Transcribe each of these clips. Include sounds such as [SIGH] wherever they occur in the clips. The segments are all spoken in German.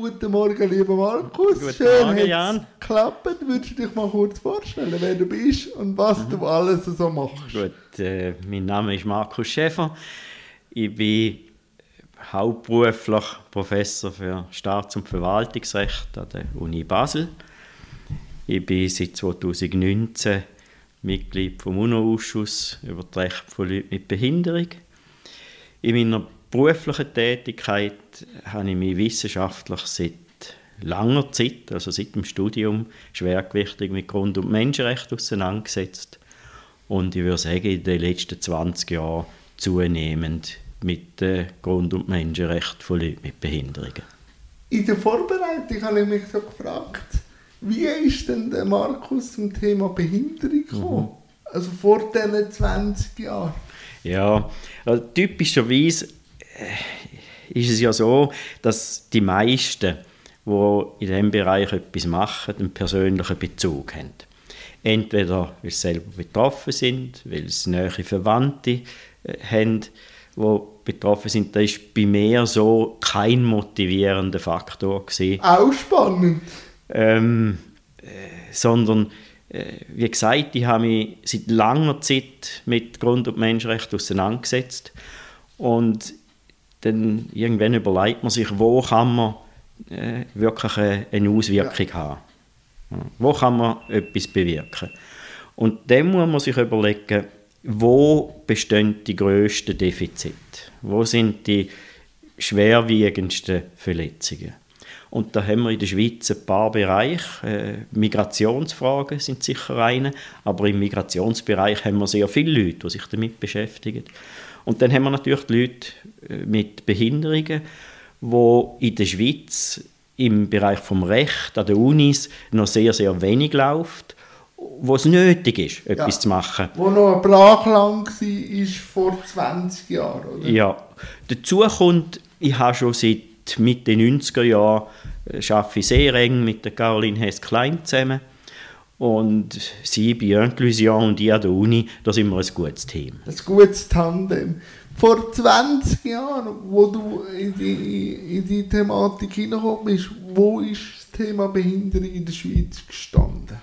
Guten Morgen, lieber Markus. Guten Schön, Morgen, Jan. geklappt. Würdest du dich mal kurz vorstellen, wer du bist und was du alles so machst? Gut, äh, mein Name ist Markus Schäfer. Ich bin hauptberuflich Professor für Staats- und Verwaltungsrecht an der Uni Basel. Ich bin seit 2019 Mitglied vom UNO-Ausschuss über die Rechte von Leuten mit Behinderung. In meiner beruflichen Tätigkeit habe ich mich wissenschaftlich seit langer Zeit, also seit dem Studium, schwergewichtig mit Grund- und Menschenrechten auseinandergesetzt. Und ich würde sagen, in den letzten 20 Jahren zunehmend mit den Grund- und Menschenrechten von Leuten mit Behinderungen. In der Vorbereitung habe ich mich so gefragt, wie ist denn der Markus zum Thema Behinderung gekommen? Also vor diesen 20 Jahren. Ja, also typischerweise ist es ja so, dass die meisten, die in diesem Bereich etwas machen, einen persönlichen Bezug haben. Entweder weil sie selber betroffen sind, weil sie nahe Verwandte äh, haben, die betroffen sind. Das war bei mir so kein motivierender Faktor. Gewesen Auch spannend. ähm, äh, sondern äh, wie gesagt, ich habe mich seit langer Zeit mit Grund- und Menschenrechten auseinandergesetzt und dann irgendwann überlegt man sich, wo kann man äh, wirklich eine, Auswirkung haben. Ja, Wo kann man etwas bewirken? Und dann muss man sich überlegen, wo bestehen die grössten Defizite? Wo sind die schwerwiegendsten Verletzungen? Und da haben wir in der Schweiz ein paar Bereiche. Äh, Migrationsfragen sind sicher eine, aber im Migrationsbereich haben wir sehr viele Leute, die sich damit beschäftigen. Und dann haben wir natürlich die Leute äh, mit Behinderungen, wo in der Schweiz im Bereich vom Recht an den Unis noch sehr, sehr wenig läuft, wo es nötig ist, etwas Ja. zu machen. Wo noch ein Brachland war, ist vor 20 Jahren, oder? Ja, dazu kommt, ich habe schon seit Mitte 90er Jahren äh, arbeite sehr eng mit der Caroline Hess-Klein zusammen. Und sie bei Inclusion und ich an der Uni, da sind wir ein gutes Team. Ein gutes Tandem. Vor 20 Jahren, wo du in die, in die Thematik hineingekommen bist, wo ist das Thema Behinderung in der Schweiz gestanden?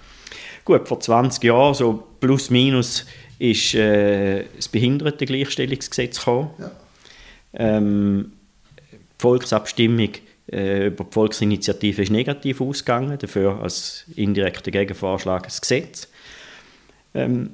Gut, vor 20 Jahren, so plus minus, ist äh, das Behindertengleichstellungsgesetz gekommen. Ja. Ähm, die Volksabstimmung äh, über die Volksinitiative ist negativ ausgegangen, dafür als indirekter Gegenvorschlag ein Gesetz. Ähm,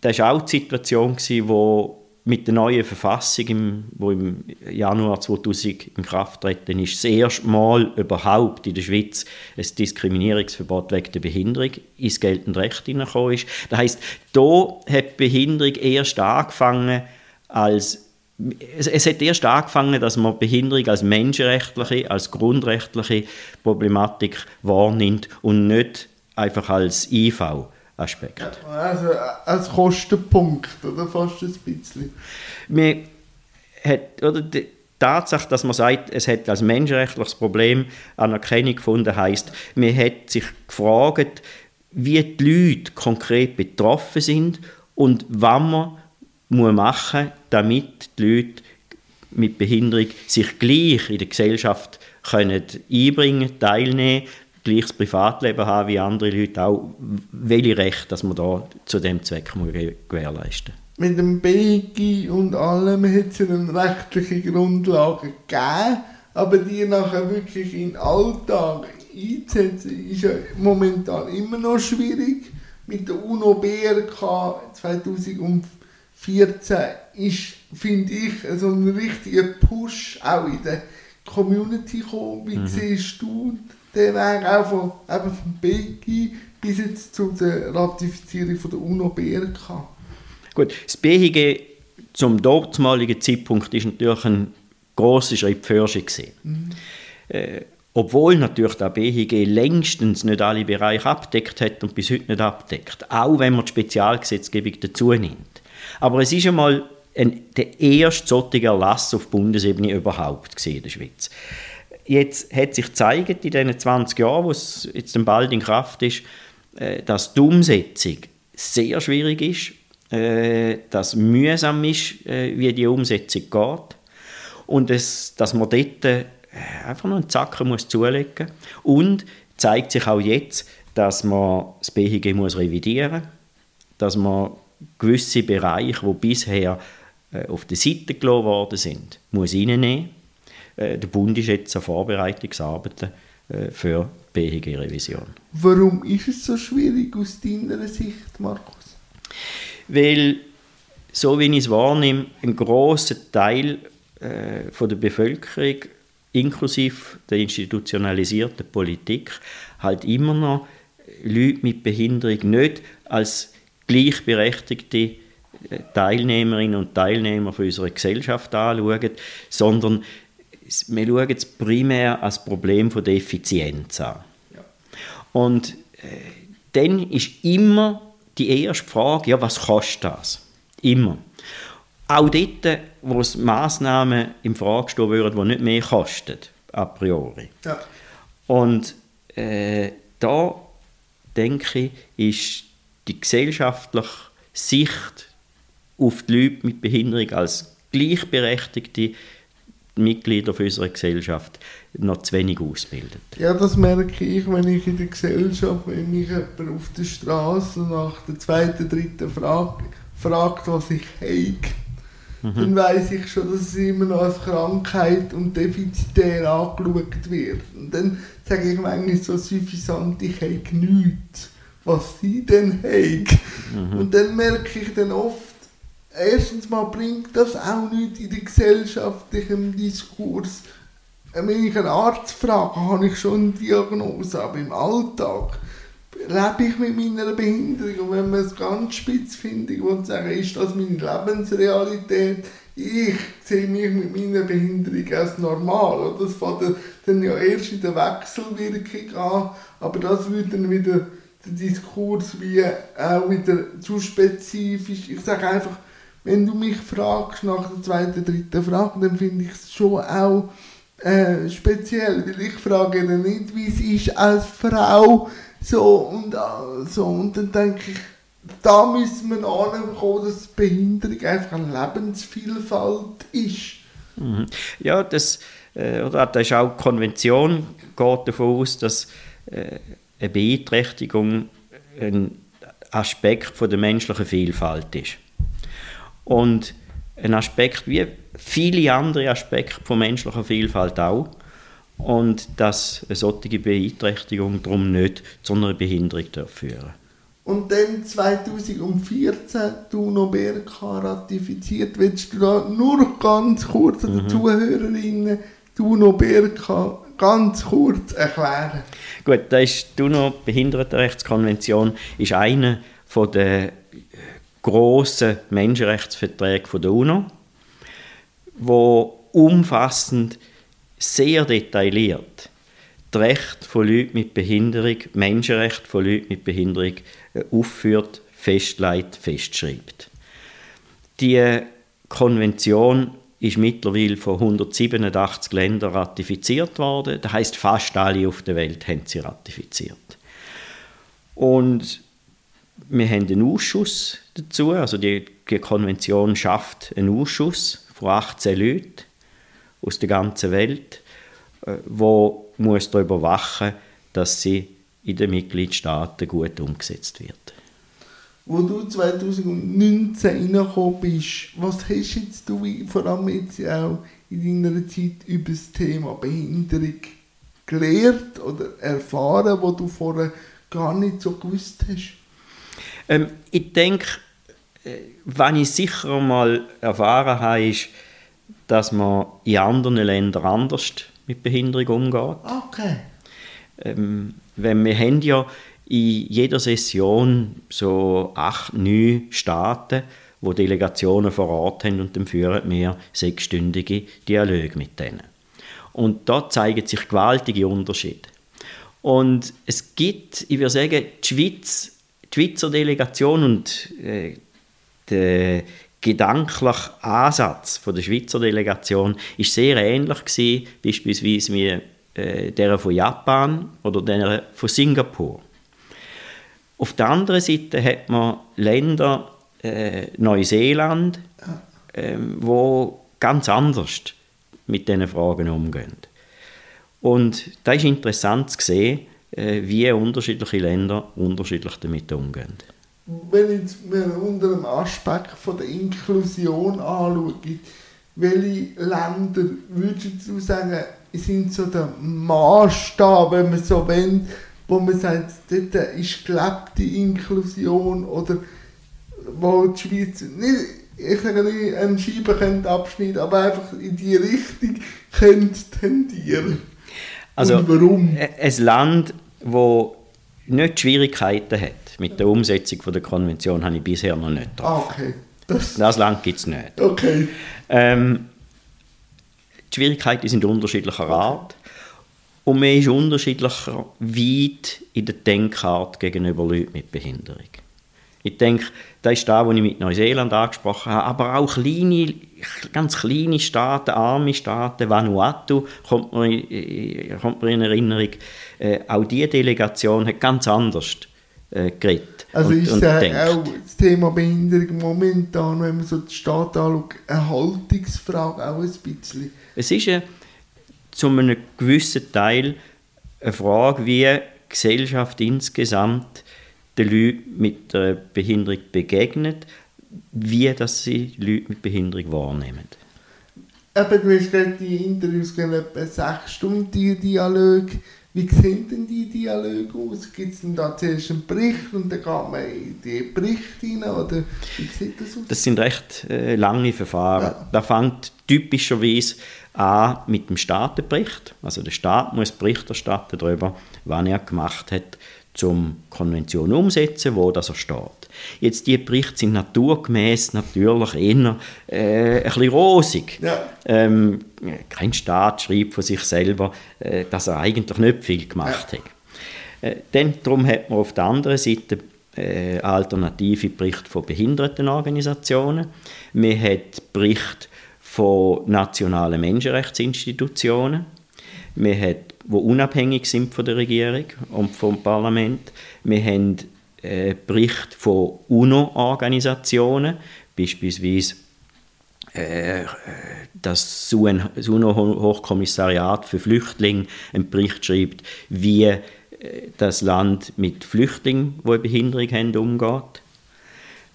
das war auch die Situation, gewesen, wo mit der neuen Verfassung, im, wo im Januar 2000 in Kraft treten ist, das erste Mal überhaupt in der Schweiz ein Diskriminierungsverbot wegen der Behinderung ins geltende Recht hineingekommen ist. Das heisst, da hat die Behinderung erst angefangen als es, es hat erst angefangen, dass man Behinderung als menschenrechtliche, als grundrechtliche Problematik wahrnimmt und nicht einfach als IV-Aspekt. Also als Kostenpunkt, oder fast ein bisschen. Man hat, oder die Tatsache, dass man sagt, es hat als menschenrechtliches Problem Anerkennung gefunden, heisst, man hat sich gefragt, wie die Leute konkret betroffen sind und was man muss machen, damit die Leute mit Behinderung sich gleich in der Gesellschaft können einbringen, teilnehmen, gleiches Privatleben haben wie andere Leute auch. Welche Rechte, dass man da zu dem Zweck muss gewährleisten. Mit dem BG und allem hat es eine rechtliche Grundlage gegeben, aber die nachher wirklich in den Alltag einzusetzen, ist ja momentan immer noch schwierig. Mit der UNO-BRK 2005 14 ist, finde ich, so ein richtiger Push auch in der Community gekommen. Wie mhm. siehst du den Weg auch von, eben von Becky bis jetzt zu der Ratifizierung von der UNO-BRK? Gut, das BHG zum dortmaligen Zeitpunkt war natürlich ein grosser Schritt für gewesen. Mhm. Äh, obwohl natürlich der BHG längstens nicht alle Bereiche abdeckt hat und bis heute nicht abdeckt, auch wenn man die Spezialgesetzgebung dazu nimmt. Aber es ist einmal ein, der erste solche Erlass auf Bundesebene überhaupt in der Schweiz. Jetzt hat sich gezeigt in diesen 20 Jahren, wo es jetzt bald in Kraft ist, äh, dass die Umsetzung sehr schwierig ist, äh, dass mühsam ist, äh, wie die Umsetzung geht und es, dass man dort einfach noch einen Zacken muss zulegen und zeigt sich auch jetzt, dass man das BHG muss revidieren muss, dass man gewisse Bereiche, die bisher äh, auf der Seite gelassen worden sind, muss reinnehmen. Äh, der Bund ist jetzt an Vorbereitungsarbeiten äh, für die BHG-Revision. Warum ist es so schwierig aus deiner Sicht, Markus? Weil, so wie ich es wahrnehme, ein grosser Teil äh, von der Bevölkerung, inklusive der institutionalisierten Politik, halt immer noch Leute mit Behinderung nicht als gleichberechtigte äh, Teilnehmerinnen und Teilnehmer von unserer Gesellschaft anschauen, sondern wir schauen es primär als Problem von der Effizienz an. Ja. Und äh, dann ist immer die erste Frage, ja, was kostet das? Immer. Auch dort, wo es Massnahmen in Frage stehen würden, die nicht mehr kosten, a priori. Ja. Und äh, da denke ich, ist die gesellschaftliche Sicht auf die Leute mit Behinderung als gleichberechtigte Mitglieder unserer Gesellschaft noch zu wenig ausbildet. Ja, das merke ich, wenn ich in der Gesellschaft, wenn mich jemand auf der Straße nach der zweiten, dritten Frage fragt, was ich habe, mhm. dann weiß ich schon, dass es immer noch als Krankheit und defizitär angeschaut wird. Und dann sage ich manchmal so suffisant, ich habe nichts, was sie denn haben. Mhm. Und dann merke ich dann oft, erstens mal bringt das auch nicht in den gesellschaftlichen Diskurs. Wenn ich einen Arzt frage, habe ich schon eine Diagnose, aber im Alltag lebe ich mit meiner Behinderung. Und wenn man es ganz spitz findet und sagen, ist das meine Lebensrealität, ich sehe mich mit meiner Behinderung als normal. Oder? Das fängt dann ja erst in der Wechselwirkung an, aber das würde dann wieder Diskurs wie auch wieder zu spezifisch. Ich sage einfach, wenn du mich fragst nach der zweiten, dritten Frage, dann finde ich es schon auch äh, speziell, weil ich frage dann nicht, wie es ist als Frau, so und äh, so und dann denke ich, da müssen wir ankommen, dass Behinderung einfach eine Lebensvielfalt ist. Mhm. Ja, das, äh, oder das ist auch die Konvention, geht davon aus, dass äh, eine Beeinträchtigung ein Aspekt von der menschlichen Vielfalt ist. Und ein Aspekt wie viele andere Aspekte von menschlicher Vielfalt auch. Und dass eine solche Beeinträchtigung darum nicht zu einer Behinderung führen Und dann 2014 die UNO-BRK ratifiziert. Willst du da nur ganz kurz mhm. den Zuhörerinnen die UNO-BRK ganz kurz erklären? Gut, da ist die UNO-Behindertenrechtskonvention ist eine von der grossen Menschenrechtsverträge der UNO, wo umfassend, sehr detailliert die Rechte von Leuten mit Behinderung, Menschenrechte von Leuten mit Behinderung äh, aufführt, festlegt, festschreibt. Die Konvention ist mittlerweile von 187 Ländern ratifiziert worden. Das heißt, fast alle auf der Welt haben sie ratifiziert. Und wir haben einen Ausschuss dazu, also die, die Konvention schafft einen Ausschuss von 18 Leuten aus der ganzen Welt, äh, wo muss darüber wachen, dass sie in den Mitgliedstaaten gut umgesetzt wird. Wo du 2019 reingekommen bist, was hast jetzt du vor allem jetzt auch in deiner Zeit über das Thema Behinderung gelernt oder erfahren, wo du vorher gar nicht so gewusst hast? Ähm, ich denke, äh, was ich sicher mal erfahren habe, ist, dass man in anderen Ländern anders mit Behinderung umgeht. Okay. Ähm, wenn wir haben ja in jeder Session so acht, neun Staaten, wo Delegationen vor Ort haben und dann führen wir sechsstündige Dialoge mit denen. Und da zeigen sich gewaltige Unterschiede. Und es gibt, ich würde sagen, die Schweiz die Schweizer Delegation und äh, der gedankliche Ansatz von der Schweizer Delegation ist sehr ähnlich gewesen, beispielsweise wie äh, der von Japan oder der von Singapur. Auf der anderen Seite hat man Länder, äh, Neuseeland, äh, wo ganz anders mit diesen Fragen umgehen. Und da ist interessant zu sehen, äh, wie unterschiedliche Länder unterschiedlich damit umgehen. Wenn jetzt mir unter dem Aspekt von der Inklusion anschaue, welche Länder würdest du sagen, sind so der Maßstab, wenn man so will, wo man sagt, dort ist gelebte Inklusion oder wo die Schweiz nicht, ich sage nicht, eine Scheibe könnte abschneiden, aber einfach in die Richtung könnte tendieren. Also, Und warum? Ein Land, das nicht Schwierigkeiten hat mit der Umsetzung von der Konvention, habe ich bisher noch nicht drauf. Ah, okay. Das, das Land gibt es nicht. Okay. Ähm, die Schwierigkeiten sind unterschiedlicher Art und man ist unterschiedlicher weit in der Denkart gegenüber Leuten mit Behinderung. Ich denke, das ist das, was ich mit Neuseeland angesprochen habe, aber auch kleine, ganz kleine Staaten, arme Staaten, Vanuatu kommt mir, in, kommt mir in Erinnerung, äh, auch diese Delegation hat ganz anders äh, geredet. Also und, ist und äh, auch das Thema Behinderung momentan, wenn man so die Stadt anschaut, eine Haltungsfrage auch ein bisschen? Es ist eine, zu einem gewissen Teil eine Frage, wie die Gesellschaft insgesamt den Leuten mit einer Behinderung begegnet, wie dass sie Leute mit Behinderung wahrnehmen. Eben, du hast gerade die Interviews gehen etwa sechs Stunden, die Dialoge. Wie sehen denn die Dialoge aus? Gibt es denn da zuerst einen Bericht und dann geht man in die Berichte rein? Oder wie sieht das aus? Das sind recht äh, lange Verfahren. Ja. Da fängt typischerweise an mit dem Staatenbericht. Also der Staat muss Bericht erstatten darüber, was er gemacht hat zum Konvention umsetzen, wo das er steht. Jetzt die Berichte sind naturgemäß natürlich eher äh, ein bisschen rosig. Ja. Ähm, kein Staat schreibt von sich selber, äh, dass er eigentlich nicht viel gemacht ja. hat. Äh, denn darum hat man auf der anderen Seite äh, alternative Berichte von Behindertenorganisationen. Man hat Berichte von nationalen Menschenrechtsinstitutionen. Man hat die unabhängig sind von der Regierung und vom Parlament. Wir haben äh, Berichte von UNO-Organisationen, beispielsweise äh, das UNO-Hochkommissariat für Flüchtlinge einen Bericht schreibt, wie äh, das Land mit Flüchtlingen, die eine Behinderung haben, umgeht.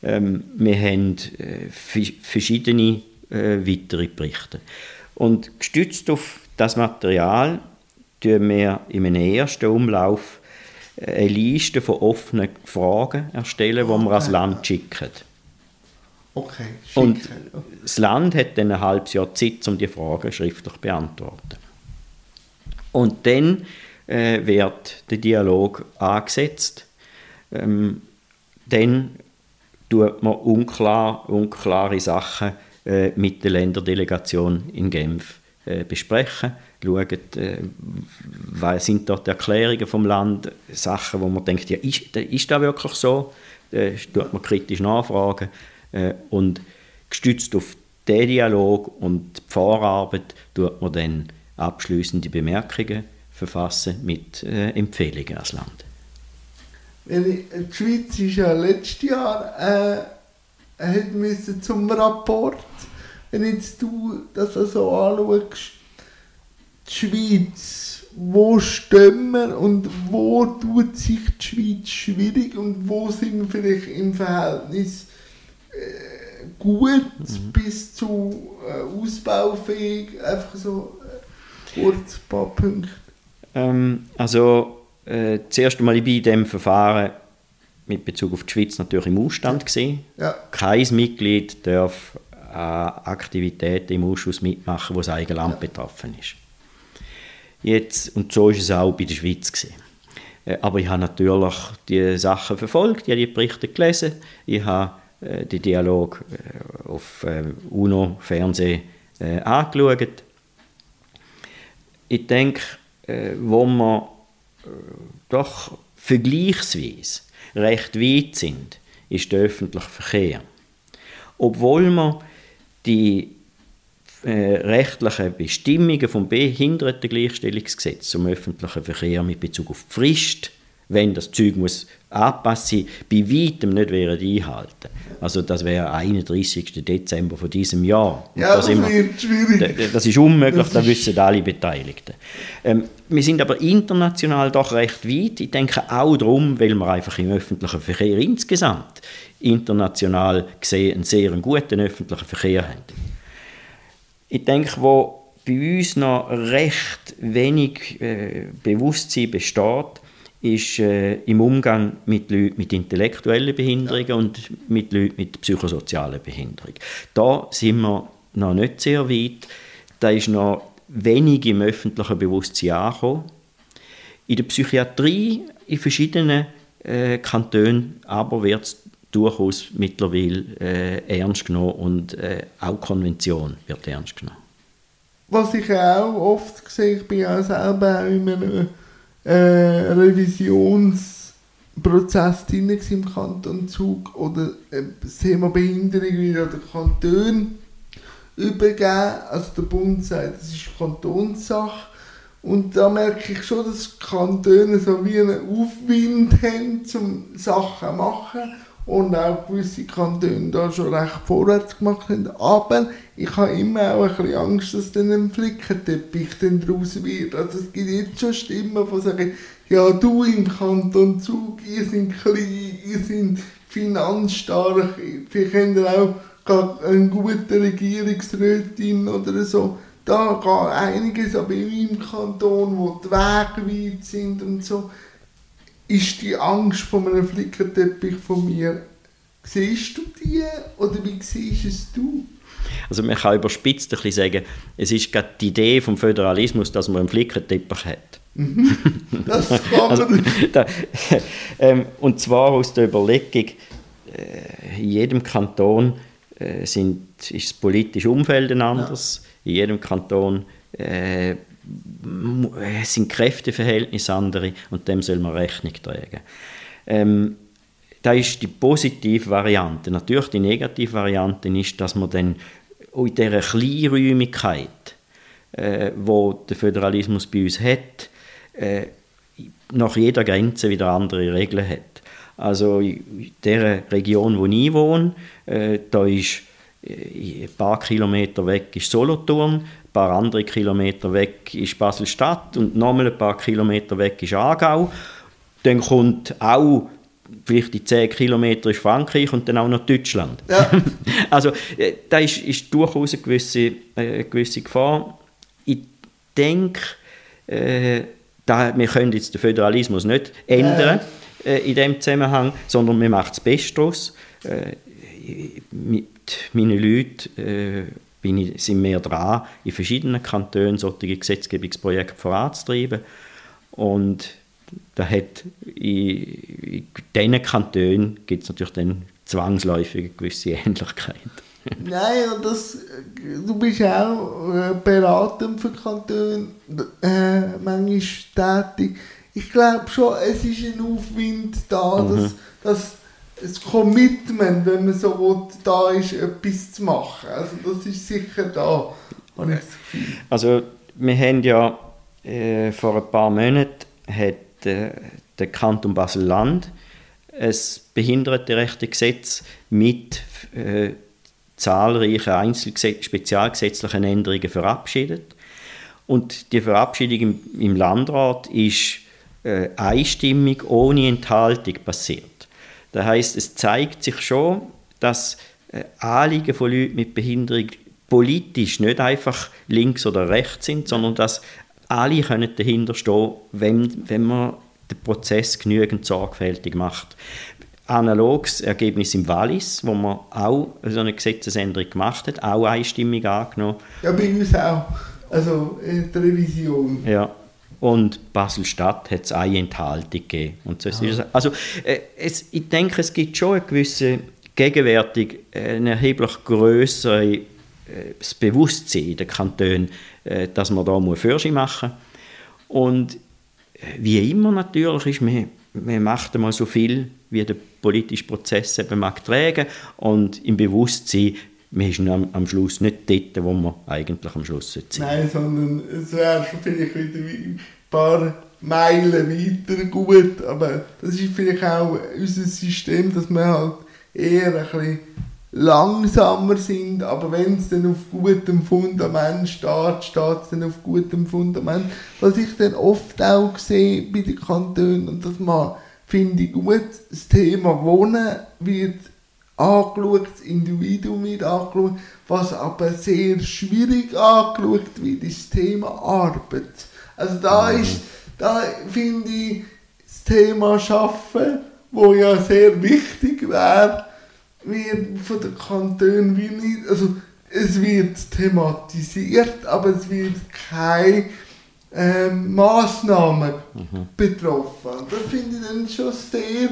Ähm, wir haben äh, verschiedene äh, weitere Berichte. Und gestützt auf das Material tun wir in einem ersten Umlauf eine Liste von offenen Fragen erstellen, die wir als Land schicken. Okay, schicken. Und das Land hat dann ein halbes Jahr Zeit, um die Fragen schriftlich zu beantworten. Und dann äh, wird der Dialog angesetzt. Ähm, dann tut man unklar, unklare Sachen äh, mit der Länderdelegation in Genf äh, besprechen schauen, äh, was sind dort Erklärungen vom Land, Sachen, wo man denkt, ja, ist, ist das wirklich so? Äh, tut man kritisch nachfragen äh, und gestützt auf den Dialog und die Vorarbeit tut man dann abschließende Bemerkungen verfassen mit äh, Empfehlungen als Land. Die Schweiz ist ja letztes Jahr äh, hat müssen zum Rapport, wenn jetzt du das so anschaust, die Schweiz, wo stehen wir und wo tut sich die Schweiz schwierig und wo sind wir vielleicht im Verhältnis äh, gut mhm. bis zu äh, ausbaufähig? Einfach so äh, kurz ein paar Punkte. Ähm, also äh, zuerst einmal ich bin in diesem Verfahren mit Bezug auf die Schweiz natürlich im Ausstand gesehen. Ja. Kein Mitglied darf an Aktivitäten im Ausschuss mitmachen, wo das eigene Land ja. betroffen ist. Jetzt, und so ist es auch bei der Schweiz. Gewesen. Äh, aber ich habe natürlich die Sachen verfolgt, ich habe die Berichte gelesen, ich habe äh, den Dialog äh, auf UNO-Fernsehen angeschaut. Ich denke, wo wir doch vergleichsweise recht weit sind, ist der öffentliche Verkehr. Obwohl wir die äh, rechtlichen Bestimmungen vom Behindertengleichstellungsgesetz zum öffentlichen Verkehr mit Bezug auf die Frist wenn das Zeug muss angepasst sein, bei weitem nicht wären einhalten. Also das wäre 31. Dezember von diesem Jahr. Ja, das, das wird schwierig. Das ist unmöglich, das, das wissen alle Beteiligten. Ähm, wir sind aber international doch recht weit. Ich denke auch darum, weil wir einfach im öffentlichen Verkehr insgesamt international gesehen einen sehr guten öffentlichen Verkehr haben. Ich denke, wo bei uns noch recht wenig äh, Bewusstsein besteht, ist äh, im Umgang mit Leuten mit intellektuellen Behinderungen ja. und mit Leuten mit psychosozialen Behinderungen. Da sind wir noch nicht sehr weit. Da ist noch wenig im öffentlichen Bewusstsein angekommen. In der Psychiatrie in verschiedenen äh, Kantonen aber wird es durchaus mittlerweile äh, ernst genommen und äh, auch Konvention wird ernst genommen. Was ich auch oft sehe, ich bin ja selber auch in einem äh, Revisionsprozess drin im Kanton Zug oder äh, das Thema Behinderung wieder der Kanton übergeben. Also der Bund sagt, das ist Kantonssache. Und da merke ich schon, dass die Kantone so wie einen Aufwind haben, um Sachen zu machen und auch gewisse Kantone da schon recht vorwärts gemacht haben. Aber ich habe immer auch ein bisschen Angst, dass dann ein Flickenteppich dann daraus wird. Also es gibt jetzt schon Stimmen, die sagen, ja du im Kanton Zug, ihr seid klein, ihr seid finanzstark, habt ihr auch einen guten Regierungsrätin oder so. Da geht einiges, aber in meinem Kanton, wo die Wege weit sind und so, ist die Angst vor einem Flickenteppich von mir, siehst du die oder wie siehst es du? Also man kann überspitzt ein bisschen sagen, es ist gerade die Idee vom Föderalismus, dass man einen Flickenteppich hat. Mhm. [LAUGHS] das kann also, [LAUGHS] da, [LAUGHS] ähm, Und zwar aus der Überlegung, äh, in jedem Kanton äh, sind, ist das politische Umfeld ein anderes, ja. in jedem Kanton äh, sind Kräfteverhältnisse andere und dem soll man Rechnung tragen. Ähm, da ist die positive Variante. Natürlich die negative Variante ist, dass man dann in dieser Kleinräumigkeit, äh, wo der Föderalismus bei uns hat, äh, nach jeder Grenze wieder andere Regeln hat. Also in der Region, wo ich wohne, äh, da ist äh, ein paar Kilometer weg ist Solothurn, ein paar andere Kilometer weg ist Basel-Stadt und nochmal ein paar Kilometer weg ist Aargau. Dann kommt auch vielleicht die 10 Kilometer ist Frankreich und dann auch noch Deutschland. Ja. [LAUGHS] also äh, da ist, ist durchaus eine gewisse, äh, eine gewisse Gefahr. Ich denke, äh, da, wir können jetzt den Föderalismus nicht ändern äh, in dem Zusammenhang, sondern wir machen das Beste daraus. Äh, mit meinen Leuten äh, bin ich, sind wir dran, in verschiedenen Kantonen solche Gesetzgebungsprojekte voranzutreiben. Und da hat in, in diesen Kantonen gibt es natürlich dann zwangsläufig eine gewisse [LAUGHS] Ähnlichkeit. Nein, das, du bist auch äh, beratend für Kantone äh, manchmal tätig. Ich glaube schon, es ist ein Aufwind da, mhm. dass, das Commitment, wenn man so will, da ist, etwas zu machen. Also das ist sicher da, habe ich das Gefühl. Also wir haben ja äh, vor ein paar Monaten hat äh, der Kanton Basel-Land ein Behindertenrechtegesetz mit äh, zahlreichen Einzelgesetz spezialgesetzlichen Änderungen verabschiedet. Und die Verabschiedung im, im Landrat ist äh, einstimmig, ohne Enthaltung passiert. Das heißt, es zeigt sich schon, dass äh, Anliegen von Leuten mit Behinderung politisch nicht einfach links oder rechts sind, sondern dass alle können dahinter stehen, wenn, wenn man den Prozess genügend sorgfältig macht. Analoges Ergebnis im Wallis, wo man auch so eine Gesetzesänderung gemacht hat, auch einstimmig angenommen. Ja, bei uns auch. Also in der Revision. Ja. Und Basel-Stadt hat es eine Enthaltung gegeben. Und so ah. ist also äh, es, ich denke, es gibt schon eine gewisse gegenwärtig äh, ein erheblich grösseres äh, Bewusstsein in den Kantonen, äh, dass man da Fürsche machen muss. Und wie immer natürlich ist, man, man macht einmal so viel, wie der politische Prozess eben mag tragen und im Bewusstsein, man ist am, am Schluss nicht dort, wo man eigentlich am Schluss sein Nein, sondern es wäre schon vielleicht wieder ein paar Meilen weiter gut, aber das ist vielleicht auch unser System, dass wir halt eher ein bisschen langsamer sind, aber wenn es dann auf gutem Fundament steht, steht es dann auf gutem Fundament. Was ich dann oft auch sehe bei den Kantonen, und das finde ich gut, das Thema Wohnen wird angeschaut, das Individuum wird angeschaut, was aber sehr schwierig angeschaut wird, ist das Thema Arbeit. Also da mhm. ist, da finde ich das Thema Schaffen, wo ja sehr wichtig wäre, wird von den Kantonen wie nicht, also es wird thematisiert, aber es wird keine ähm, Massnahmen mhm. betroffen. Das finde ich dann schon sehr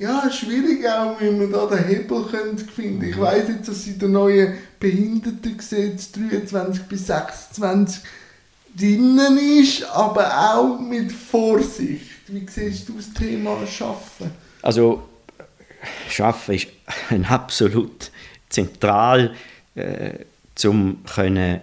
ja, schwierig auch, wie man da den Hebel könnte finden. Ich weiß jetzt, dass in der neuen Behindertengesetz 23 bis 26 drinnen ist, aber auch mit Vorsicht. Wie siehst du das Thema Schaffen? Also Schaffen ist ein absolut zentral, äh, um können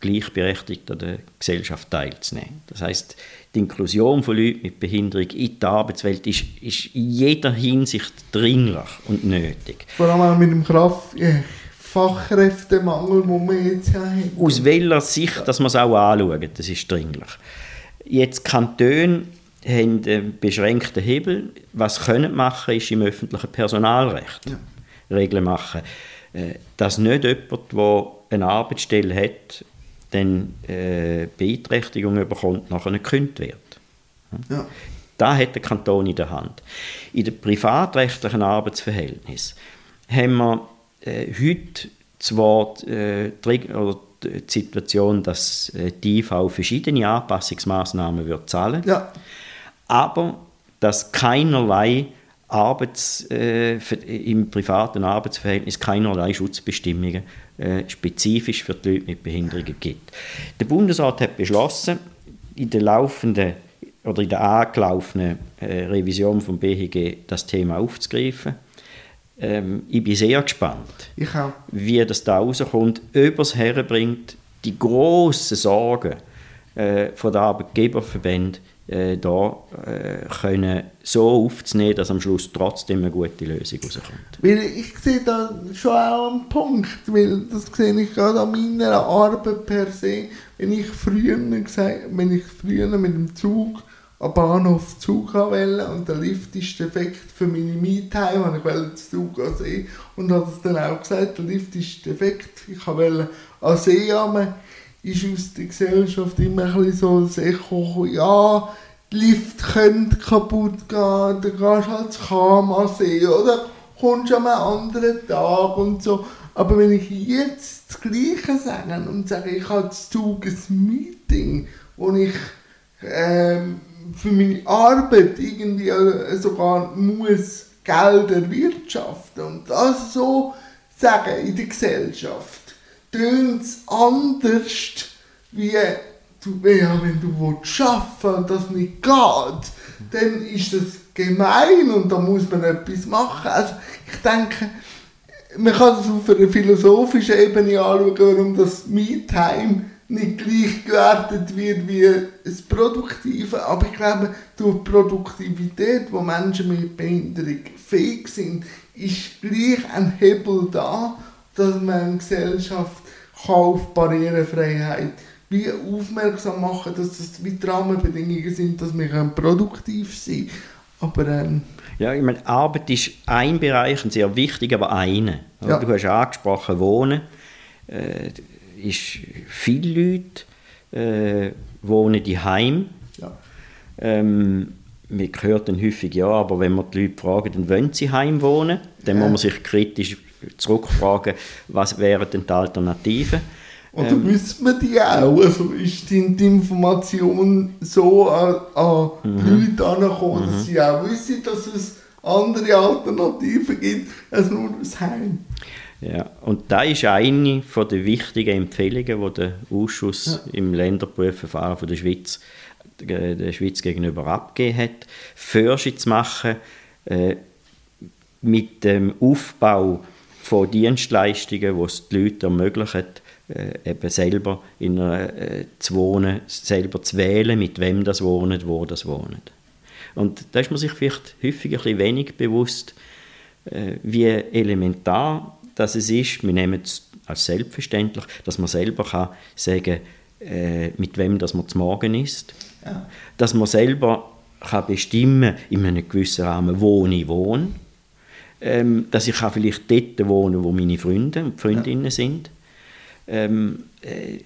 gleichberechtigt an der Gesellschaft teilzunehmen. Das heißt, die Inklusion von Leuten mit Behinderung in die Arbeitswelt ist, ist in jeder Hinsicht dringlich und nötig. Vor allem auch mit dem Kraft äh, Fachkräftemangel, den wir jetzt haben. Aus welcher Sicht, dass man es auch anschauen, das ist dringlich. Jetzt Kantone haben einen beschränkten Hebel. Was können machen, ist im öffentlichen Personalrecht ja. Regeln machen. Äh, dass nicht jemand, der eine Arbeitsstelle hat, dann äh, Beeinträchtigung bekommt, nachher gekündigt wird. Ja. Da hat der Kanton in der Hand. In den privatrechtlichen Arbeitsverhältnissen haben wir äh, heute zwar äh, die, die Situation, dass äh, die IV verschiedene Anpassungsmaßnahmen wird zahlen ja aber dass keinerlei Arbeits, äh, im privaten Arbeitsverhältnis keinerlei Schutzbestimmungen äh, spezifisch für die Leute mit Behinderungen gibt. Der Bundesrat hat beschlossen, in der laufenden oder in der angelaufenen äh, Revision vom BHG das Thema aufzugreifen. Ähm, ich bin sehr gespannt, wie das da rauskommt, ob es herbringt, die grossen Sorgen äh, von den Arbeitgeberverbänden äh, da äh, können so aufzunehmen, dass am Schluss trotzdem eine gute Lösung rauskommt. Weil ich sehe da schon auch einen Punkt, weil das sehe ich gerade an meiner Arbeit per se. Wenn ich früher, gesagt, wenn ich früher mit dem Zug am Bahnhof Zug wollte und der Lift ist defekt für meine Mietheim, und ich wollte den Zug an See und hat es dann auch gesagt, der Lift ist defekt, ich wollte an See haben ist aus der Gesellschaft immer ein bisschen so das Echo, ja, Lift könnte kaputt gehen, dann gehst du halt zu Kama sehen, oder? Kommst am anderen Tag und so. Aber wenn ich jetzt das Gleiche sage und sage, ich habe zu ein Meeting, wo ich ähm, für meine Arbeit irgendwie äh, sogar muss Geld erwirtschaften und das so sagen in der Gesellschaft, tönt es anders, wie du, ja, wenn du willst arbeiten und das nicht geht, dann ist das gemein und da muss man etwas machen. Also ich denke, man kann das auf einer philosophischen Ebene anschauen, warum das Me-Time nicht gleich gewertet wird wie das Produktive. Aber ich glaube, durch Produktivität, wo Menschen mit Behinderung fähig sind, ist gleich ein Hebel da, dass man Gesellschaft auf Barrierefreiheit wie aufmerksam machen, dass das wie die Rahmenbedingungen sind, dass wir produktiv sein Aber ähm, ja, ich meine, Arbeit ist ein Bereich, ein sehr wichtig, aber einer. Ja. Du hast angesprochen, Wohnen. Äh, ist viele Leute äh, wohnen die Heim. Ja. Ähm, man hört dann häufig, ja, aber wenn man die Leute fragen, dann wollen sie heim wohnen. Dann ja. muss man sich kritisch zurückfragen, was wären denn die Alternativen. Oder ähm, wissen wir die auch? Also ist die, die Information so an, an mhm. Leute angekommen, dass mhm. sie auch wissen, dass es andere Alternativen gibt als nur das Heim? Ja, und da ist eine von der wichtigen Empfehlungen, die der Ausschuss ja. im Länderprüfverfahren von der Schweiz der Schweiz gegenüber abgegeben hat, Forsche zu machen äh, mit dem Aufbau von Dienstleistungen, die es die Leute ermöglichen, äh, eben selber in einer, äh, zu wohnen, selber zu wählen, mit wem das wohnt, wo das wohnt. Und da ist man sich vielleicht häufig ein bisschen wenig bewusst, äh, wie elementar das es ist. Wir nehmen es als selbstverständlich, dass man selber kann sagen äh, mit wem das man zu Morgen ist. Ja. Dass man selber kann bestimmen in einem gewissen Rahmen, wo ich wohne. Ähm, dass ich kann vielleicht dort wohnen wo meine Freunde und Freundinnen ja. sind. Ähm, äh,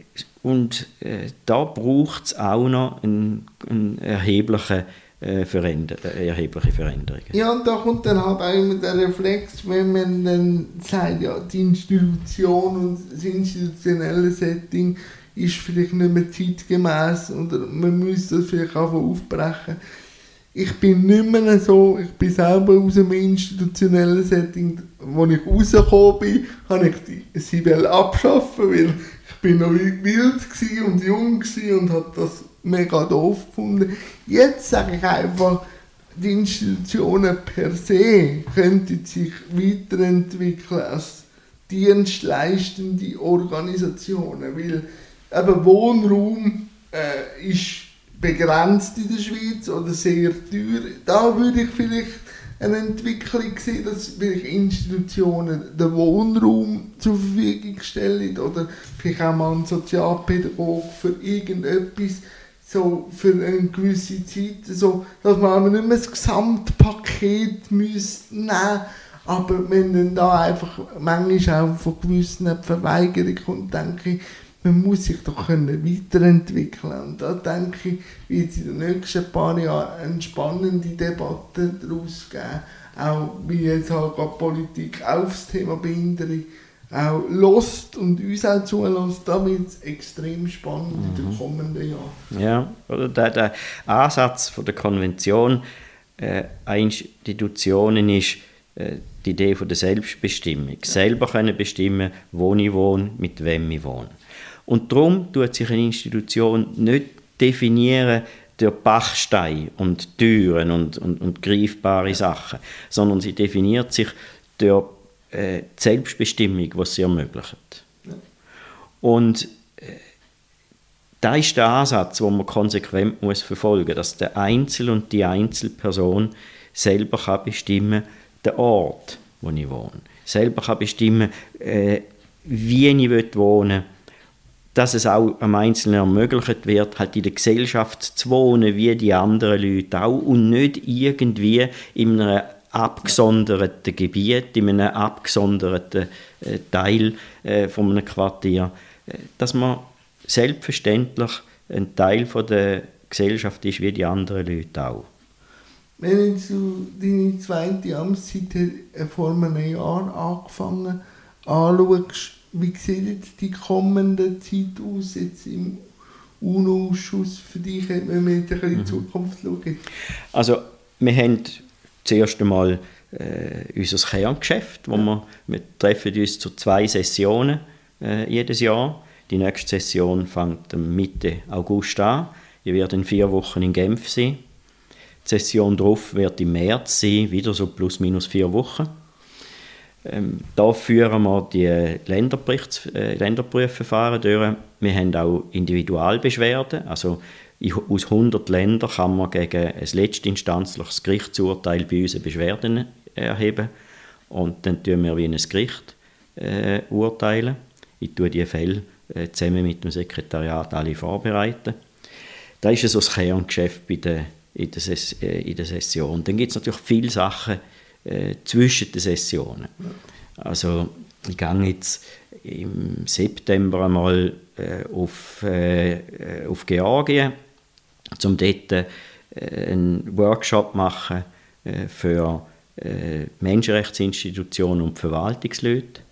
und äh, da braucht es auch noch einen, einen erheblichen äh, Veränder äh, erhebliche Veränderungen. Ja, und da kommt dann halt auch immer der Reflex, wenn man dann sagt, ja, die Institution und das institutionelle Setting ist vielleicht nicht mehr zeitgemäß oder man müsste das vielleicht auch aufbrechen. Ich bin nicht mehr so, ich bin selber aus einem institutionellen Setting, wo ich rausgekommen bin, habe ich die Sibel abschaffen, weil ich bin noch wild und jung und habe das mega doof gefunden. Jetzt sage ich einfach, die Institutionen per se könnten sich weiterentwickeln als dienstleistende Organisationen, weil eben Wohnraum äh, ist begrenzt in der Schweiz oder sehr teuer. Da würde ich vielleicht eine Entwicklung sehen, dass vielleicht Institutionen den Wohnraum zur Verfügung stellen oder vielleicht auch mal einen Sozialpädagogen für irgendetwas so für eine gewisse Zeit, so, dass man nicht mehr das Gesamtpaket müsste nehmen aber wenn dann da einfach manchmal auch von gewissen Verweigerungen kommt, denke ich, man muss sich doch können weiterentwickeln und da denke ich, wird in den nächsten paar Jahren eine spannende Debatte daraus geben, auch wie jetzt halt gerade Politik aufs Thema Behinderung auch lost und uns auch zulässt, da wird es extrem spannend mhm. in den mhm. kommenden Jahren. Ja, oder der, der Ansatz von der Konvention äh, Institutionen ist äh, die Idee von der Selbstbestimmung. Ja. Selber können bestimmen, wo ich wohne, mit wem ich wohne. Und darum tut sich eine Institution nicht definieren durch Bachsteine und Türen und, und, und greifbare Sachen, sondern sie definiert sich durch äh, die Selbstbestimmung, die sie ermöglicht. Und äh, da ist der Ansatz, den man konsequent muss verfolgen muss, dass der Einzel und die Einzelperson selber kann bestimmen den Ort, wo ich wohne. Selber kann bestimmen, äh, wie ich wohnen will, dass es auch am Einzelnen ermöglicht wird, halt in der Gesellschaft zu wohnen, wie die anderen Leute auch, und nicht irgendwie in einem abgesonderten Gebiet, in einem abgesonderten äh, Teil äh, von einem Quartier, äh, dass man selbstverständlich ein Teil von der Gesellschaft ist, wie die anderen Leute auch. Wenn du deine zweite Amtszeit vor einem Jahr angefangen anschaust, wie sieht jetzt die kommende Zeit aus jetzt im UNO-Ausschuss für dich, wenn wir jetzt ein bisschen in die mhm. Zukunft schauen? Also wir haben zuerst einmal äh, unser Kerngeschäft, wo wir, wir treffen uns zu zwei Sessionen äh, jedes Jahr. Die nächste Session fängt Mitte August an. Ich werde in vier Wochen in Genf sein. Die Session darauf wird im März sein, wieder so plus minus vier Wochen. Ähm, da führen wir die Länderberichts, äh, Länderprüfverfahren durch. Wir haben auch Individualbeschwerden, also aus 100 Ländern kann man gegen ein letztinstanzliches Gerichtsurteil bei uns Beschwerden erheben. Und dann tun wir wie ein Gericht äh, urteilen. Ich tue die Fälle äh, zusammen mit dem Sekretariat alle vorbereiten. Da ist so das Kerngeschäft bei der, in, der äh, in der Session. Dann gibt es natürlich viele Sachen äh, zwischen den Sessionen. Also ich gehe jetzt im September einmal äh, auf, äh, auf Georgien um dort äh, einen Workshop machen äh, für äh, Menschenrechtsinstitutionen und Verwaltungsleute.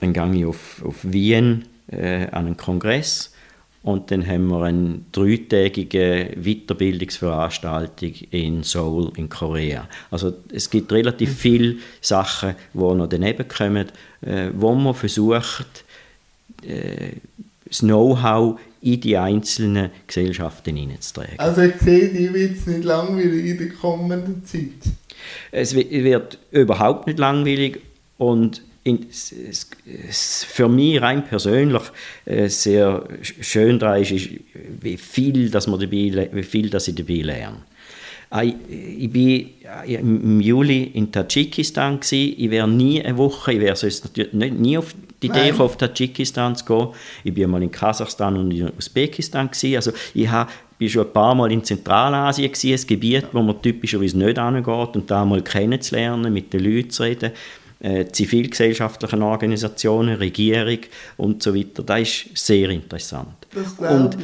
Dann gehe ich auf, auf Wien äh, an einen Kongress und dann haben wir eine dreitägige Weiterbildungsveranstaltung in Seoul in Korea. Also es gibt relativ mhm. viele Sachen, die noch daneben kommen, äh, wo man versucht, äh, das Know-how in die einzelnen Gesellschaften hineinzutragen. Also ich sehe, die wird es nicht langweilig in der kommenden Zeit? Es wird überhaupt nicht langweilig und in, für mich rein persönlich äh, sehr schön daran ist, ist, wie viel, dass man dabei, wie viel dass ich dabei lerne. Ich war im Juli in Tadschikistan. Ich wäre nie eine Woche, ich wäre sonst natürlich nie auf die Idee gekommen, auf Tadschikistan zu gehen. Ich war mal in Kasachstan und in Usbekistan. Also ich war schon ein paar Mal in Zentralasien, ein Gebiet, wo man typischerweise nicht hingeht und da mal kennenzulernen, mit den Leuten zu reden äh, zivilgesellschaftlichen Organisationen, Regierung und so weiter. Das ist sehr interessant. Das und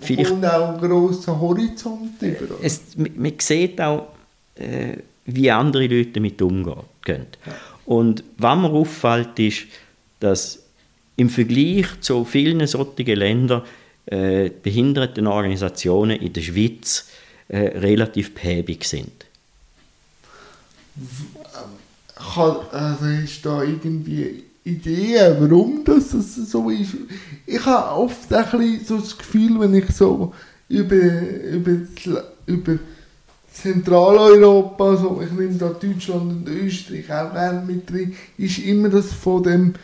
vielleicht und auch einen grossen Horizont über. Es, man sieht auch, äh, wie andere Leute damit umgehen. Und was mir auffällt, ist, dass im Vergleich zu vielen solchen Ländern äh, Behindertenorganisationen in der Schweiz äh, relativ behäbig sind kann, also hast du da irgendwie Ideen, warum das, so ist? Ich habe oft ein bisschen so das Gefühl, wenn ich so über, über, über Zentraleuropa, so, ich nehme da Deutschland und Österreich auch gerne mit drin, ist immer das von dem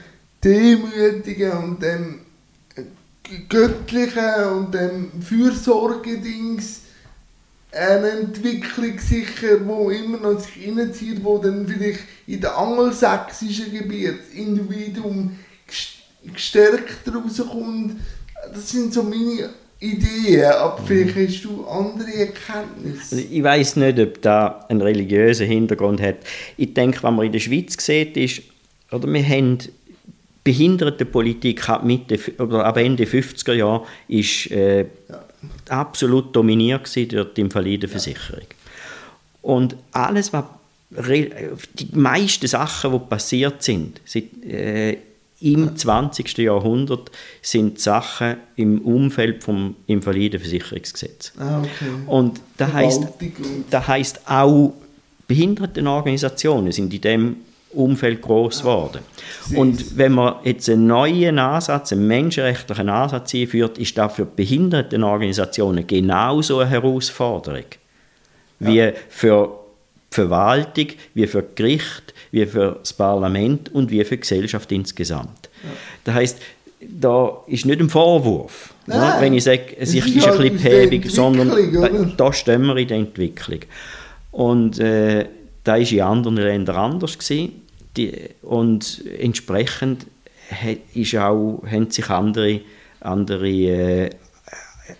Demütigen und dem Göttlichen und dem Fürsorgedings eine Entwicklung sicher, wo immer noch sich reinzieht, wo dann vielleicht in den angelsächsischen Gebieten das Individuum gestärkt rauskommt. Das sind so meine Ideen, aber mhm. vielleicht hast du andere Erkenntnisse. Also ich weiß nicht, ob da einen religiösen Hintergrund hat. Ich denke, was man in der Schweiz sieht, ist, oder wir haben Behindertenpolitik ab, Mitte, oder ab Ende 50er Jahre ist äh, ja absolut dominiert durch die Invalidenversicherung. Ja. Und alles, was die meisten Sachen, die passiert sind, sind äh, im 20. Jahrhundert sind Sachen im Umfeld vom Invalidenversicherungsgesetz. Ah, okay. Und das heißt, das heißt auch Behindertenorganisationen sind in dem Umfeld groß geworden. Und wenn man jetzt einen neuen Ansatz, einen menschenrechtlichen Ansatz einführt, ist das für Behindertenorganisationen genauso eine Herausforderung ja. wie für die Verwaltung, wie für das Gericht, wie für das Parlament und wie für die Gesellschaft insgesamt. Ja. Das heißt, da ist nicht ein Vorwurf, ne, wenn ich sage, es ist, ist, ein bisschen behäbig, sondern da, da stehen wir in der Entwicklung. Und äh, das war in anderen Ländern anders. Gewesen. Die, und entsprechend ist auch, haben sich andere, andere äh,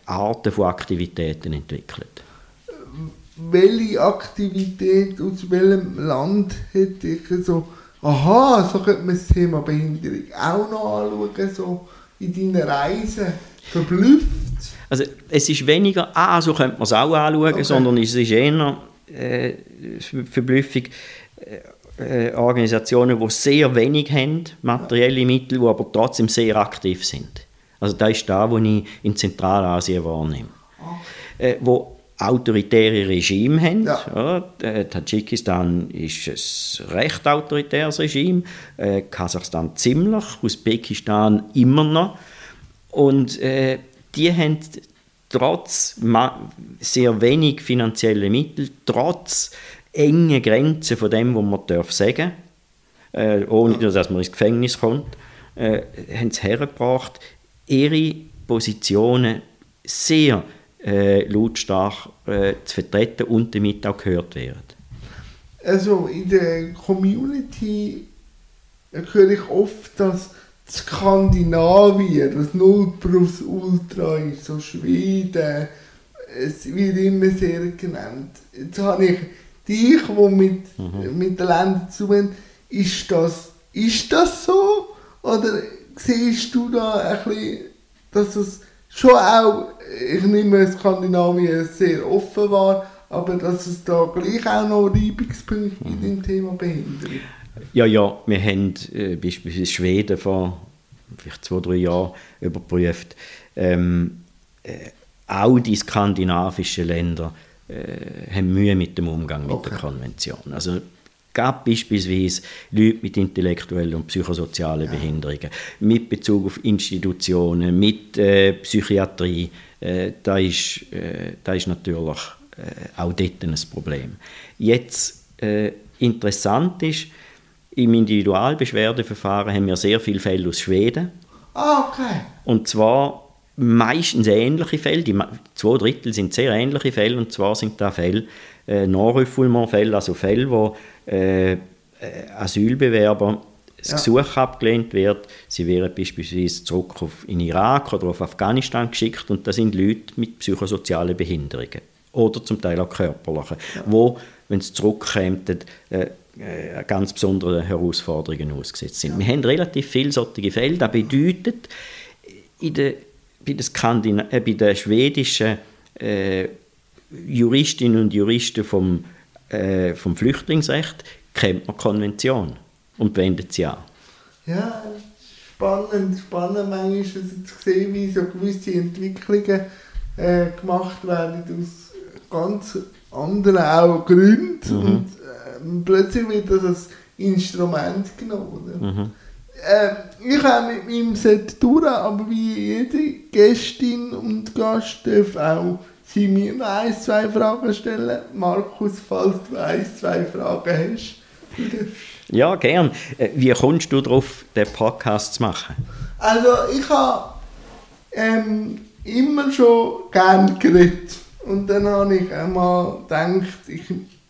Arten von Aktivitäten entwickelt. Welche Aktivität aus welchem Land hätte ich so, aha, so könnte man das Thema Behinderung auch noch anschauen, so in deinen Reisen, verblüfft? Also es ist weniger, ah, so könnte man es auch anschauen, okay. sondern es ist eher äh, Verblüffung. Äh, Organisationen, die sehr wenig haben, materielle Mittel, die aber trotzdem sehr aktiv sind. Also das ist da, wo ich in Zentralasien wahrnehme. Äh, wo autoritäre Regime haben. Ja. Ja, äh, Tadschikistan ist ein recht autoritäres Regime, äh, Kasachstan ziemlich, Usbekistan immer noch. Und äh, die haben trotz sehr wenig finanzielle Mittel, trotz enge Grenzen von dem, was man darf sagen äh, ohne dass man ins Gefängnis kommt, äh, haben sie hergebracht, ihre Positionen sehr äh, lautstark äh, zu vertreten und damit auch gehört werden. Also in der Community höre ich oft, dass Skandinavien, das Nullplus-Ultra ist, so Schweden, es wird immer sehr genannt. Jetzt habe ich dich, die mit, mhm. mit den Ländern zu ist das, ist das so? Oder siehst du da ein bisschen, dass es schon auch, ich nehme Skandinavien sehr offen war, aber dass es da gleich auch noch Reibungspunkte mhm. in dem Thema Behinderung ja, ja, wir haben äh, beispielsweise Schweden vor vielleicht zwei, drei Jahren überprüft. Ähm, äh, auch die skandinavischen Länder äh, haben Mühe mit dem Umgang mit okay. der Konvention. Also gab beispielsweise Leute mit intellektuellen und psychosozialen ja. Behinderungen, mit Bezug auf Institutionen, mit äh, Psychiatrie. Äh, da, ist, äh, da ist natürlich äh, auch dort ein Problem. Jetzt äh, interessant ist, Im Individualbeschwerdeverfahren haben wir sehr viele Fälle aus Schweden. Ah, okay. Und zwar meistens ähnliche Fälle. Die zwei Drittel sind sehr ähnliche Fälle. Und zwar sind da Fälle, äh, Non-Refoulement-Fälle, also Fälle, wo äh, äh Asylbewerber das ja. Gesuch abgelehnt wird. Sie werden beispielsweise zurück auf, in Irak oder auf Afghanistan geschickt und das sind Leute mit psychosozialen Behinderungen oder zum Teil auch körperlichen, ja. wo, wenn sie zurückkommen, äh, äh, ganz besonderen Herausforderungen ausgesetzt sind. Wir haben relativ viele solche Fälle. Das bedeutet, in der, bei, den Skandina äh, bei den schwedischen äh, Juristinnen und Juristen vom, äh, vom Flüchtlingsrecht kennt man Konvention und wendet sie an. Ja, spannend, spannend manchmal zu sehen, wie so gewisse Entwicklungen äh, gemacht werden aus ganz anderen auch Gründen mhm. und äh, plötzlich wird das als Instrument genommen. Mhm. Äh, ich habe mit meinem Set durch, aber wie jede Gästin und Gast darf auch sie mir noch ein, zwei Fragen stellen. Markus, falls du ein, zwei Fragen hast, du darfst. Ja, gern. Äh, wie kommst du darauf, den Podcast zu machen? Also ich habe ähm, immer schon gerne geredet. Und dann habe ich einmal gedacht, ich,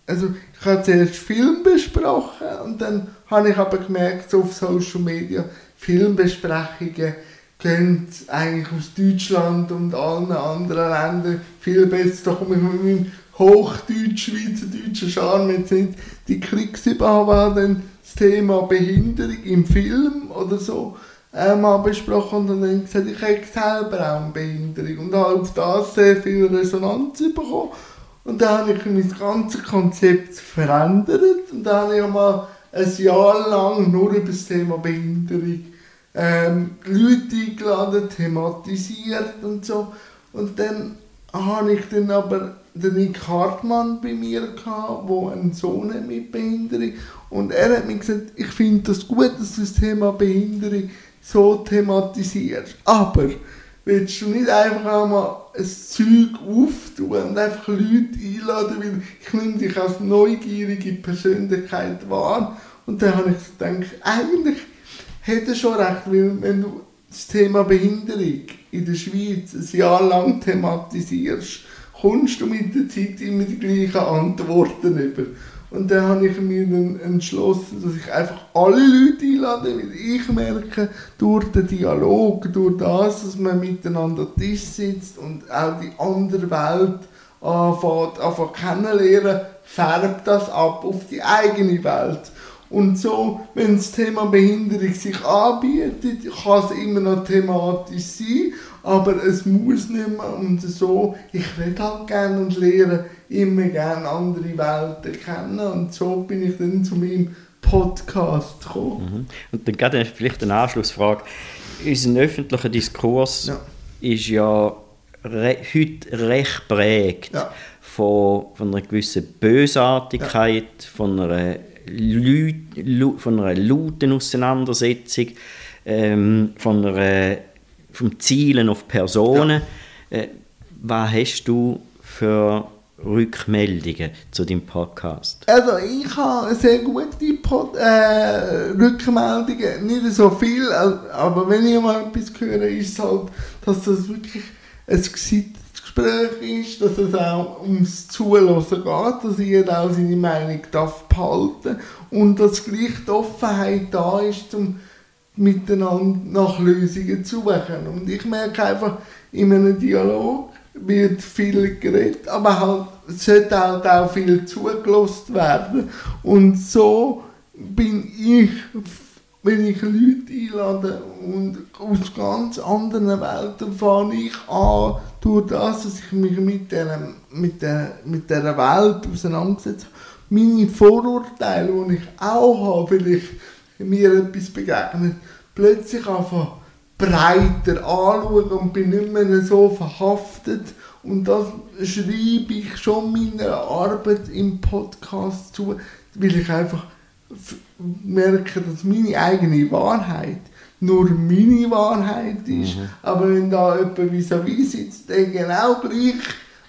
also ich habe zuerst Film besprochen und dann habe ich aber gemerkt, so auf Social Media, Filmbesprechungen gehen eigentlich aus Deutschland und allen anderen Ländern viel besser. Da komme ich mit meinem Hochdeutsch, Schweizerdeutschen Charme jetzt nicht die Kriegsüberhabe dann das Thema Behinderung im Film oder so mal besprochen und dann gesagt, ich habe selber auch eine Behinderung und habe auf das sehr viel Resonanz bekommen. Und dann habe ich mein ganzes Konzept verändert und dann habe ich mal ein Jahr lang nur über das Thema Behinderung ähm, Leute eingeladen, thematisiert und so. Und dann habe ich dann aber den Nick Hartmann bei mir gehabt, der einen Sohn hat mit Behinderung und er hat mir gesagt, ich finde das gut, dass du das Thema Behinderung so thematisierst. Aber willst du nicht einfach einmal ein Zeug auftun und einfach Leute einladen, weil ich nehme dich als neugierige Persönlichkeit wahr. Und dann habe ich gedacht, eigentlich hätte er schon recht, weil wenn du das Thema Behinderung in der Schweiz ein Jahr lang thematisierst, kommst du mit der Zeit immer die gleichen Antworten über. Und dann habe ich mir entschlossen, dass ich einfach alle Leute einlade, weil ich merke, durch den Dialog, durch das, dass man miteinander am Tisch sitzt und auch die andere Welt anfängt, anfängt kennenlernen, färbt das ab auf die eigene Welt. Und so, wenn das Thema Behinderung sich anbietet, kann es immer noch thematisch sein, aber es muss nicht mehr. Und so, ich rede halt gerne und lehre immer gerne andere Welten kennen. Und so bin ich dann zu meinem Podcast gekommen. Mhm. Und dann gerade vielleicht eine Anschlussfrage. Unser öffentlicher Diskurs ja. ist ja re heute recht prägt ja. von, von einer gewissen Bösartigkeit, ja. von einer von einer lauten Auseinandersetzung, ähm, von einer, vom Zielen auf Personen. Ja. Äh, was hast du für Rückmeldungen zu deinem Podcast? Also ich habe sehr gute Pod äh, Rückmeldungen, nicht so viel, aber wenn ich mal etwas höre, ist es halt, dass das wirklich ein Gespräch ist, dass es auch ums Zuhören geht, dass jeder auch seine Meinung darf behalten und dass gleich die Offenheit da ist, um miteinander nach Lösungen zu suchen. Und ich merke einfach, in einem Dialog wird viel geredet, aber halt sollte halt auch viel zugelassen werden. Und so bin ich wenn ich Leute einlade und aus ganz anderen Welten fange ich an, durch das, dass ich mich mit dieser, mit der, mit dieser Welt auseinandersetze, meine Vorurteile, die ich auch habe, vielleicht mir etwas begegnet, plötzlich einfach breiter anschauen und bin nicht mehr so verhaftet. Und das schreibe ich schon meiner Arbeit im Podcast zu, weil ich einfach merke, dass meine eigene Wahrheit nur meine Wahrheit ist. Mhm. Aber wenn da jemand vis-à-vis sitzt, der genau gleich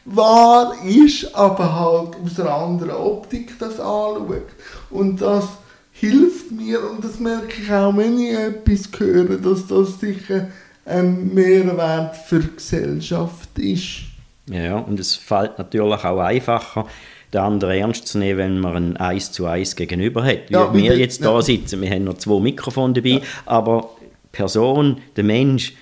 wahr ist, aber halt aus einer anderen Optik das anschaut. Und das hilft mir und das merke ich auch, wenn ich etwas höre, dass das sicher ein Mehrwert für die Gesellschaft ist. Ja, und es fällt natürlich auch einfacher, den anderen ernst zu nehmen, wenn man ein Eis zu Eis gegenüber hat. Wie Ja, wir mit- jetzt ja. da sitzen, wir haben noch zwei Mikrofone dabei, aber die Person, der Mensch,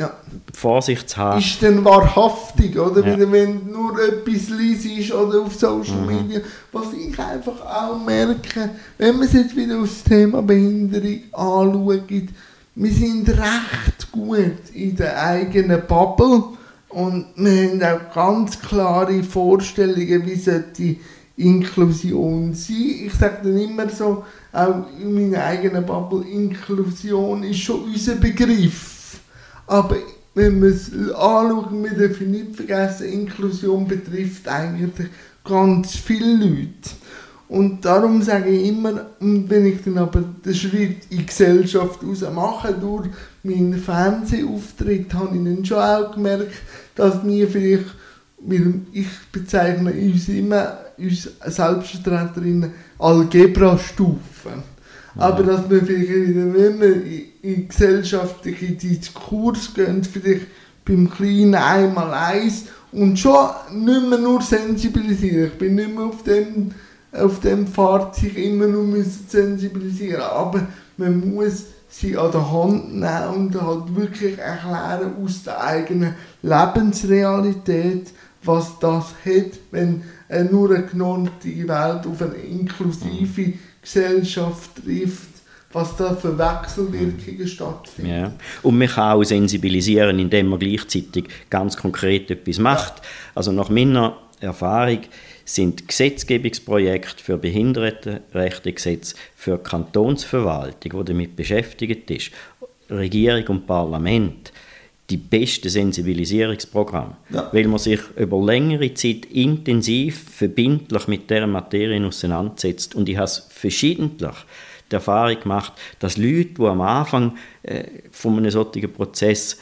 Ja. Vorsicht zu haben. ist dann wahrhaftig, oder? Ja. Wenn nur etwas liest oder auf Social Mhm. Media. Was ich einfach auch merke, wenn man es jetzt wieder aufs Thema Behinderung anschaut, wir sind recht gut in der eigenen Bubble und wir haben auch ganz klare Vorstellungen, wie sollte Inklusion sein. Ich sage dann immer so, auch in meiner eigenen Bubble, Inklusion ist schon unser Begriff. Aber wenn wir es anschauen, wir dürfen nicht vergessen, Inklusion betrifft eigentlich ganz viele Leute. Und darum sage ich immer, wenn ich dann aber den Schritt in die Gesellschaft raus mache, durch meinen Fernsehauftritt, habe ich dann schon auch gemerkt, dass wir vielleicht, weil ich bezeichne uns immer, uns Selbstvertreterinnen, Algebra-Stufen. Aber dass wir vielleicht wieder, wenn wir in, in gesellschaftliche Diskurs gehen, vielleicht beim Kleinen einmal eins und schon nicht mehr nur sensibilisieren. Ich bin nicht mehr auf dem, auf dem Pfad, sich immer nur müssen sensibilisieren Aber man muss sie an der Hand nehmen und halt wirklich erklären aus der eigenen Lebensrealität, was das hat, wenn äh, nur eine genormte Welt auf eine inklusive Gesellschaft trifft, was da für Wechselwirkungen stattfinden. Ja. Und man kann auch sensibilisieren, indem man gleichzeitig ganz konkret etwas macht. Also nach meiner Erfahrung sind Gesetzgebungsprojekte für Behindertenrechtegesetz für die Kantonsverwaltung, die damit beschäftigt ist, Regierung und Parlament, die besten Sensibilisierungsprogramme. Ja. Weil man sich über längere Zeit intensiv, verbindlich mit dieser Materie auseinandersetzt. Und ich habe es verschiedentlich die Erfahrung gemacht, dass Leute, die am Anfang äh, von einem solchen Prozess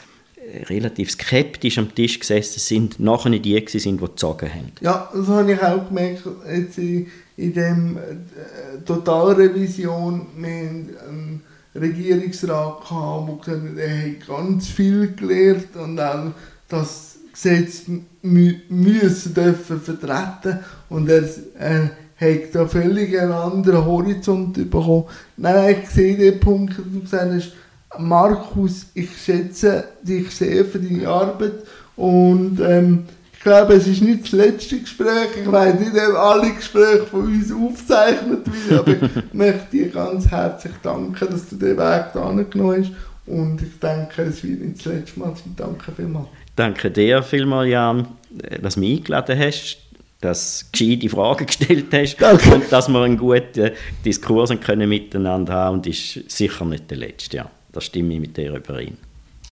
relativ skeptisch am Tisch gesessen sind, nachher nicht die sind, die gezogen haben. Ja, das habe ich auch gemerkt jetzt in, in dem äh, Totalrevision. Wir haben einen Regierungsrat gehabt, der gesagt hat, er ganz viel gelernt und auch das Gesetz mü müssen dürfen vertreten und er äh, hat da völlig einen anderen Horizont bekommen. Nein, ich sehe den Punkt, den du gesagt hast, Markus, ich schätze dich sehr für deine Arbeit und ähm, ich glaube, es ist nicht das letzte Gespräch. Ich weiß nicht, ob alle Gespräche von uns aufgezeichnet werden, aber ich [LAUGHS] möchte dir ganz herzlich danken, dass du den Weg da genommen hast und ich denke, es wird nicht das letzte Mal sein. Danke vielmals. Danke dir vielmals, Jan, dass du mich eingeladen hast, dass du gescheite Fragen gestellt hast [LAUGHS] Danke. und dass wir einen guten Diskurs können miteinander haben und ist sicher nicht der letzte. Ja, da stimme ich mit dir überein.